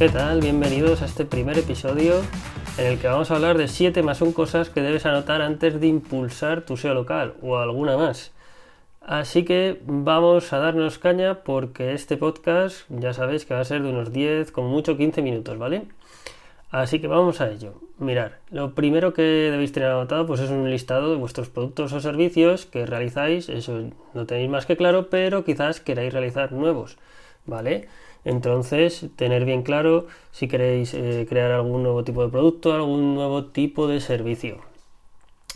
¿Qué tal? Bienvenidos a este primer episodio en el que vamos a hablar de 7 más 1 cosas que debes anotar antes de impulsar tu SEO local o alguna más. Así que vamos a darnos caña porque este podcast ya sabéis que va a ser de unos 10, como mucho 15 minutos, ¿vale? Así que vamos a ello. Mirar, lo primero que debéis tener anotado pues es un listado de vuestros productos o servicios que realizáis, eso no tenéis más que claro, pero quizás queráis realizar nuevos, ¿vale? Entonces, tener bien claro si queréis eh, crear algún nuevo tipo de producto, algún nuevo tipo de servicio.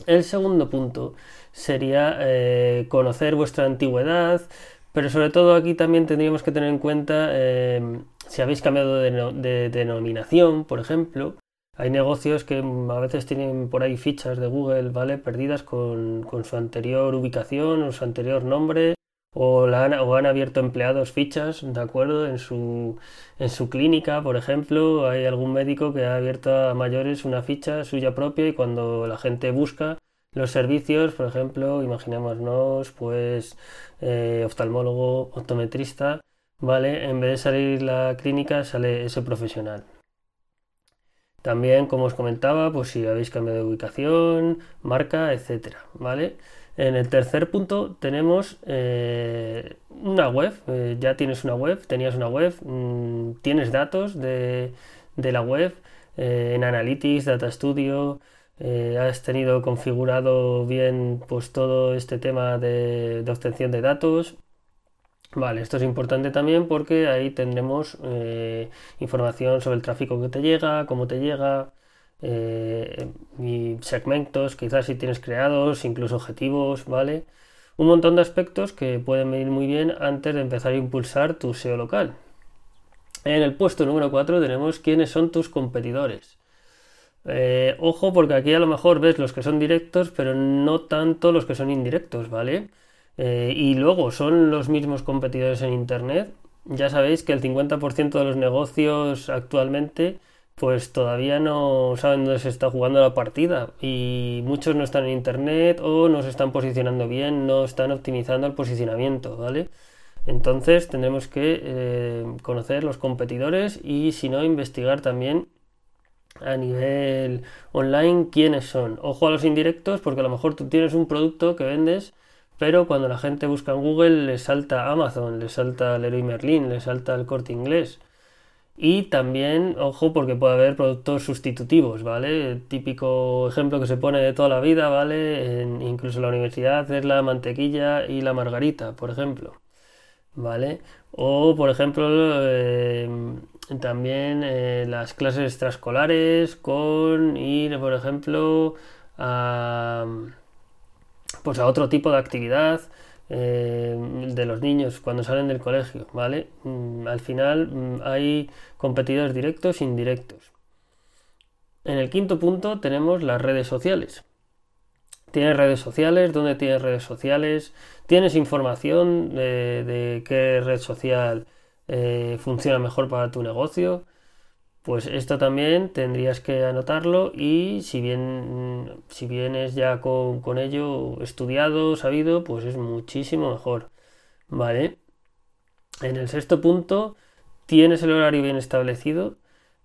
El segundo punto sería eh, conocer vuestra antigüedad, pero sobre todo aquí también tendríamos que tener en cuenta eh, si habéis cambiado de, denominación, por ejemplo, hay negocios que a veces tienen por ahí fichas de Google, ¿vale? Perdidas con, su anterior ubicación o su anterior nombre, o, han, o, han, abierto empleados fichas, ¿de acuerdo? En su, en su clínica, por ejemplo, hay algún médico que ha abierto a mayores una ficha suya propia y cuando la gente busca los servicios, por ejemplo, imaginémonos, pues, eh, oftalmólogo, optometrista, ¿vale? En vez de salir la clínica, sale ese profesional. También, como os comentaba, pues si habéis cambiado de ubicación, marca, etcétera, ¿vale? En el tercer punto tenemos eh, una web, eh, ya tienes una web, tenías una web, mm, tienes datos de, la web eh, en Analytics, Data Studio, has tenido configurado bien pues todo este tema de obtención de datos, Vale, esto es importante también porque ahí tendremos eh, información sobre el tráfico que te llega, cómo te llega, eh, y segmentos, quizás si tienes creados, incluso objetivos, ¿vale? Un montón de aspectos que pueden venir muy bien antes de empezar a impulsar tu SEO local. En el puesto número 4 tenemos quiénes son tus competidores. Eh, ojo porque aquí a lo mejor ves los que son directos, pero no tanto los que son indirectos, ¿vale? Eh, y luego son los mismos competidores en Internet. Ya sabéis que el 50% de los negocios actualmente pues todavía no saben dónde se está jugando la partida y muchos no están en Internet o no se están posicionando bien, no están optimizando el posicionamiento, ¿vale? Entonces tendremos que eh, conocer los competidores y si no investigar también a nivel online quiénes son. Ojo a los indirectos porque a lo mejor tú tienes un producto que vendes pero cuando la gente busca en Google le salta Amazon, le salta Leroy Merlin, le salta el corte inglés. Y también, ojo, porque puede haber productos sustitutivos, ¿vale? El típico ejemplo que se pone de toda la vida, ¿vale? incluso en la universidad es la mantequilla y la margarita, por ejemplo, ¿vale? O, por ejemplo, eh, también eh, las clases extraescolares con ir, por ejemplo, a pues a otro tipo de actividad eh, de los niños cuando salen del colegio, ¿vale? Mm, al final mm, hay competidores directos e indirectos. En el quinto punto tenemos las redes sociales. Tienes redes sociales, ¿dónde tienes redes sociales? Tienes información de, qué red social eh, funciona mejor para tu negocio pues esto también tendrías que anotarlo y si bien si vienes ya con, ello estudiado, sabido, pues es muchísimo mejor. ¿Vale? En el sexto punto, tienes el horario bien establecido.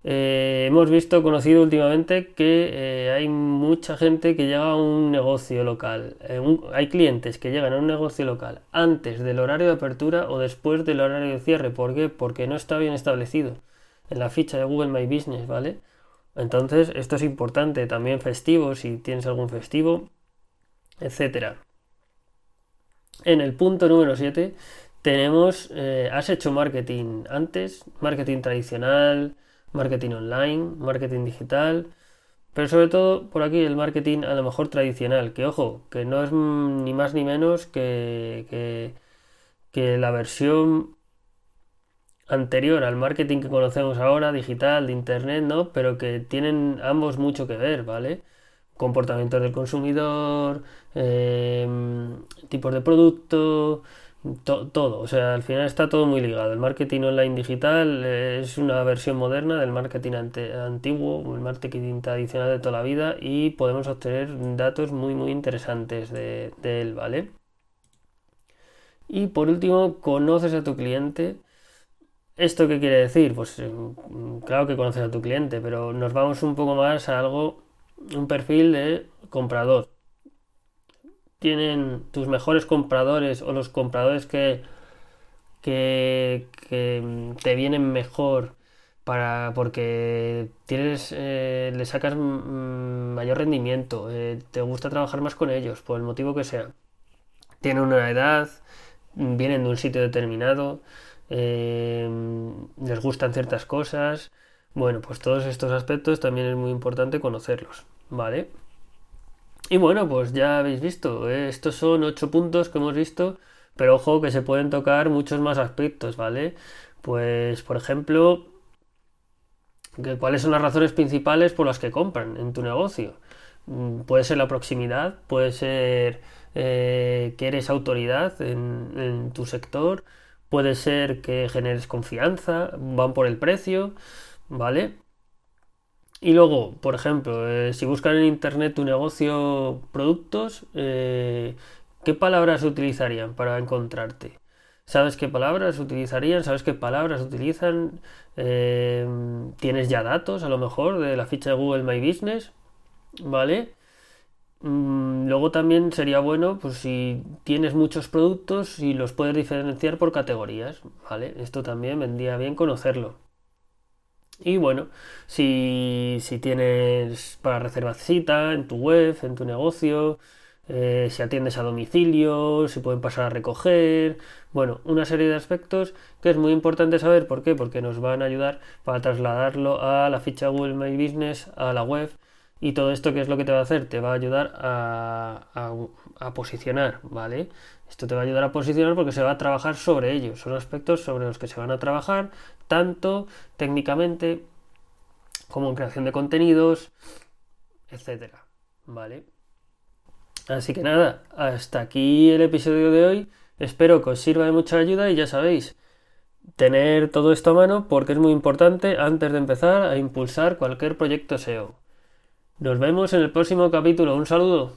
Eh, hemos visto, conocido últimamente que eh, hay mucha gente que llega a un negocio local. Eh, hay clientes que llegan a un negocio local antes del horario de apertura o después del horario de cierre. ¿Por qué? Porque no está bien establecido en la ficha de Google My Business, ¿vale? Entonces, esto es importante, también festivo, si tienes algún festivo, etcétera. En el punto número 7 tenemos, eh, has hecho marketing antes, marketing tradicional, marketing online, marketing digital, pero sobre todo por aquí el marketing a lo mejor tradicional, que ojo, que no es ni más ni menos que, que la versión anterior al marketing que conocemos ahora, digital, de internet, ¿no? Pero que tienen ambos mucho que ver, ¿vale? Comportamiento del consumidor, em, tipos de producto, todo. O sea, al final está todo muy ligado. El marketing online digital es una versión moderna del marketing antiguo, el marketing tradicional de toda la vida y podemos obtener datos muy, muy interesantes de, de él, ¿vale? Y por último, conoces a tu cliente ¿Esto qué quiere decir? Pues mm, claro que conoces a tu cliente, pero nos vamos un poco más a algo, un perfil de comprador. Tienen tus mejores compradores o los compradores que, que, te vienen mejor para porque tienes eh, le sacas mayor rendimiento, eh, te gusta trabajar más con ellos, por el motivo que sea. Tienen una edad, vienen de un sitio determinado, eh, les gustan ciertas cosas. Bueno, pues todos estos aspectos también es muy importante conocerlos, ¿vale? Y bueno, pues ya habéis visto, estos son ocho puntos que hemos visto, pero ojo que se pueden tocar muchos más aspectos, ¿vale? Pues, por ejemplo, cuáles son las razones principales por las que compran en tu negocio. Mm, puede ser la proximidad, puede ser eh, que eres autoridad en, tu sector, puede ser que generes confianza, van por el precio, ¿vale? Y luego, por ejemplo, eh, si buscan en internet tu negocio productos, eh, ¿qué palabras utilizarían para encontrarte? sabes qué palabras utilizarían, sabes qué palabras utilizan, eh, tienes ya datos a lo mejor de la ficha de Google My Business, ¿vale? Mm, luego también sería bueno, pues si tienes muchos productos y los puedes diferenciar por categorías, ¿vale? Esto también vendría bien conocerlo. Y bueno, si, si tienes para reservar cita en tu web, en tu negocio, eh, si atiendes a domicilio, si pueden pasar a recoger, bueno, una serie de aspectos que es muy importante saber. ¿Por qué? Porque nos van a ayudar para trasladarlo a la ficha Google My Business, a la web. Y todo esto, ¿qué es lo que te va a hacer? Te va a ayudar a, a posicionar, ¿vale? Esto te va a ayudar a posicionar porque se va a trabajar sobre ellos. Son aspectos sobre los que se van a trabajar tanto técnicamente como en creación de contenidos, etcétera, ¿vale? Así que nada, hasta aquí el episodio de hoy. Espero que os sirva de mucha ayuda y ya sabéis, tener todo esto a mano porque es muy importante antes de empezar a impulsar cualquier proyecto SEO. Nos vemos en el próximo capítulo. Un saludo.